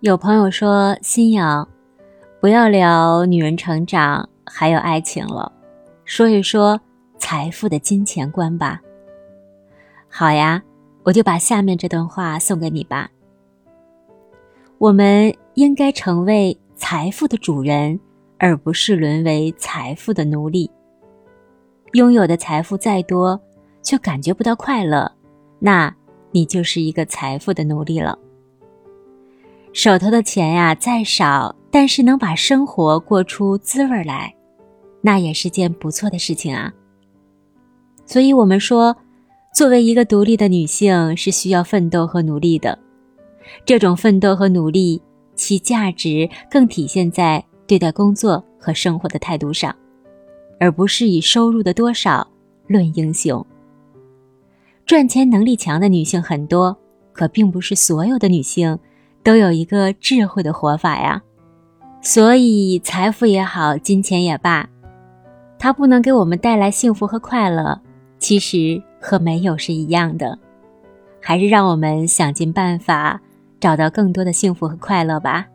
有朋友说：“新阳，不要聊女人成长还有爱情了，说一说财富的金钱观吧。”好呀，我就把下面这段话送给你吧。我们应该成为财富的主人，而不是沦为财富的奴隶。拥有的财富再多，却感觉不到快乐，那你就是一个财富的奴隶了。手头的钱呀再少，但是能把生活过出滋味来，那也是件不错的事情啊。所以，我们说，作为一个独立的女性，是需要奋斗和努力的。这种奋斗和努力，其价值更体现在对待工作和生活的态度上，而不是以收入的多少论英雄。赚钱能力强的女性很多，可并不是所有的女性。都有一个智慧的活法呀，所以财富也好，金钱也罢，它不能给我们带来幸福和快乐，其实和没有是一样的。还是让我们想尽办法，找到更多的幸福和快乐吧。